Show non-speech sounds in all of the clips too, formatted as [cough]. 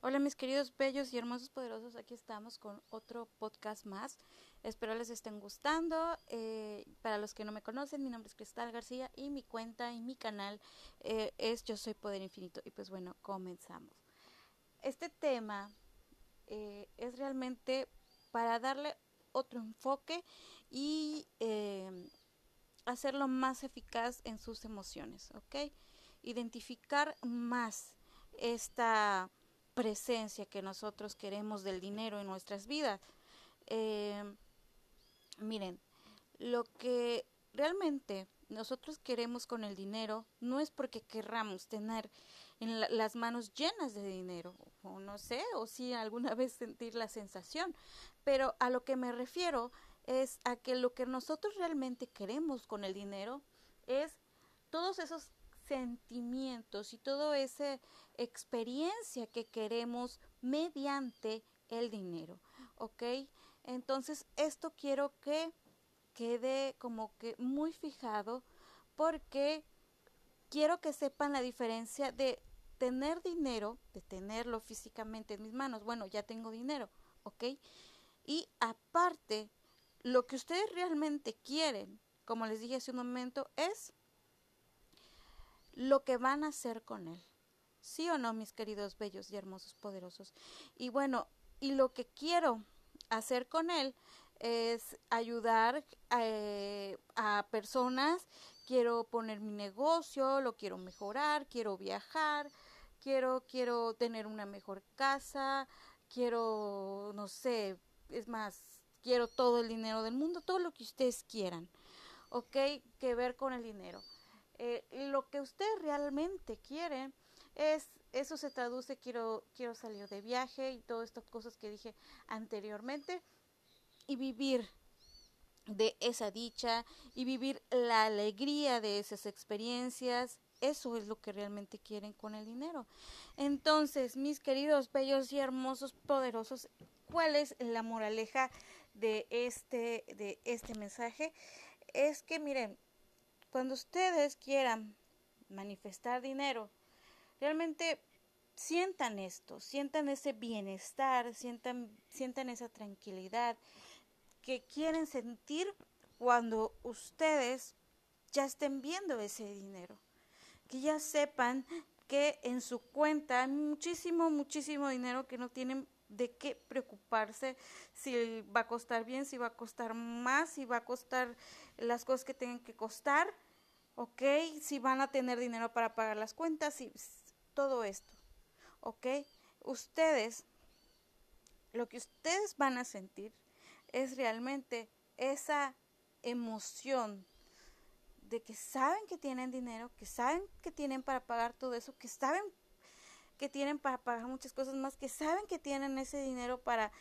Hola mis queridos bellos y hermosos poderosos, aquí estamos con otro podcast más. Espero les estén gustando. Eh, para los que no me conocen, mi nombre es Cristal García y mi cuenta y mi canal eh, es Yo Soy Poder Infinito. Y pues bueno, comenzamos. Este tema eh, es realmente para darle otro enfoque y hacerlo más eficaz en sus emociones, ¿ok? Identificar más esta presencia que nosotros queremos del dinero en nuestras vidas. Eh, miren, lo que realmente nosotros queremos con el dinero no es porque querramos tener en las manos llenas de dinero, o no sé, o si alguna [laughs] vez sentir la sensación, pero a lo que me refiero es a que lo que nosotros realmente queremos con el dinero es todos esos sentimientos y toda esa experiencia que queremos mediante el dinero, ¿ok? Entonces esto quiero que quede como que muy fijado porque quiero que sepan la diferencia de tener dinero, de tenerlo físicamente en mis manos. Bueno, ya tengo dinero, ¿ok? Y aparte, lo que ustedes realmente quieren, como les dije hace un momento, es lo que van a hacer con él. ¿Sí o no, mis queridos bellos y hermosos poderosos? Y bueno, y lo que quiero hacer con él es ayudar eh, a personas, quiero poner mi negocio, lo quiero mejorar, quiero viajar, quiero, quiero tener una mejor casa, quiero, no sé, es más, quiero todo el dinero del mundo, todo lo que ustedes quieran, ¿ok? Que ver con el dinero. Eh, lo que usted realmente quiere es eso se traduce quiero quiero salir de viaje y todas estas cosas que dije anteriormente y vivir de esa dicha y vivir la alegría de esas experiencias eso es lo que realmente quieren con el dinero. Entonces, mis queridos bellos y hermosos poderosos, ¿cuál es la moraleja de este de este mensaje? Es que miren, cuando ustedes quieran manifestar dinero, realmente sientan esto, sientan ese bienestar, sientan, sientan esa tranquilidad que quieren sentir cuando ustedes ya estén viendo ese dinero, que ya sepan que en su cuenta hay muchísimo, muchísimo dinero que no tienen de qué preocuparse si va a costar bien, si va a costar más, si va a costar las cosas que tengan que costar, ¿ok? Si van a tener dinero para pagar las cuentas, y todo esto, ¿ok? Ustedes, lo que ustedes van a sentir es realmente esa emoción de que saben que tienen dinero, que saben que tienen para pagar todo eso, que saben que tienen para pagar muchas cosas más, que saben que tienen ese dinero para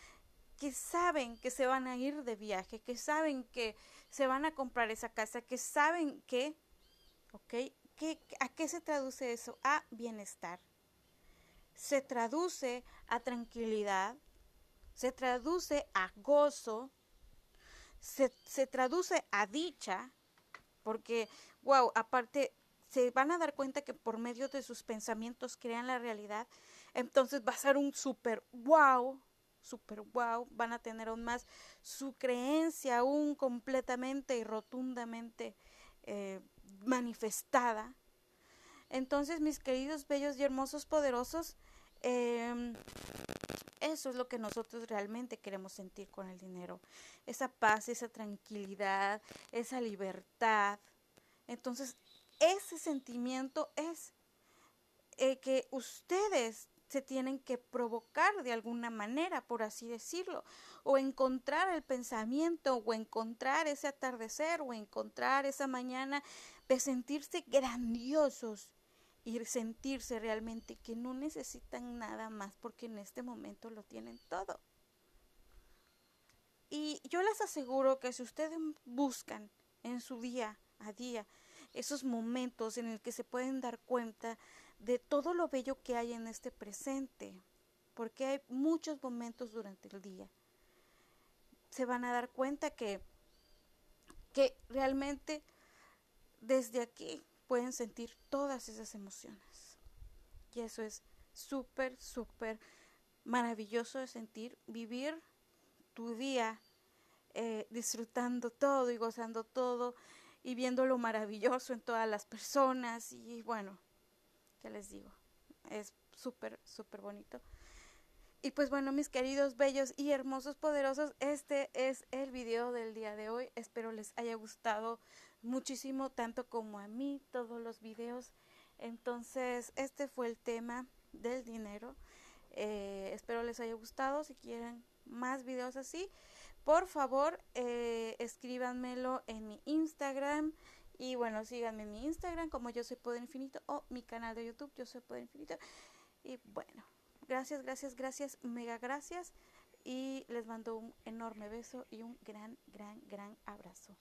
que saben que se van a ir de viaje, que saben que se van a comprar esa casa, que saben que, ¿ok? ¿Qué, ¿A qué se traduce eso? A bienestar. Se traduce a tranquilidad, se traduce a gozo, se, se traduce a dicha, porque, wow, aparte se van a dar cuenta que por medio de sus pensamientos crean la realidad, entonces va a ser un super wow, super wow, van a tener aún más su creencia aún completamente y rotundamente eh, manifestada. Entonces, mis queridos, bellos y hermosos, poderosos, em, eso es lo que nosotros realmente queremos sentir con el dinero. Esa paz, esa tranquilidad, esa libertad. Entonces, ese sentimiento es eh, que ustedes se tienen que provocar de alguna manera, por así decirlo, o encontrar el pensamiento, o encontrar ese atardecer, o encontrar esa mañana de sentirse grandiosos y sentirse realmente que no necesitan nada más porque en este momento lo tienen todo. Y yo les aseguro que si ustedes buscan en su día a día esos momentos en el que se pueden dar cuenta de todo lo bello que hay en este presente, porque hay muchos momentos durante el día. Se van a dar cuenta que, que realmente desde aquí pueden sentir todas esas emociones. Y eso es súper, súper maravilloso de sentir, vivir tu día eh, disfrutando todo y gozando todo y viendo lo maravilloso en todas las personas y bueno, ¿qué les digo? Es súper, súper bonito. Y pues bueno, mis queridos, bellos y hermosos, poderosos, este es el video del día de hoy. Espero les haya gustado muchísimo, tanto como a mí, todos los videos. Entonces, este fue el tema del dinero. Eh, espero les haya gustado. Si quieren más videos así, por favor, eh, escríbanmelo en mi Instagram. Y bueno, síganme en mi Instagram como Yo Soy Poder Infinito o mi canal de YouTube Yo Soy Poder Infinito. Y bueno, gracias, gracias, gracias, mega gracias. Y les mando un enorme beso y un gran, gran, gran abrazo.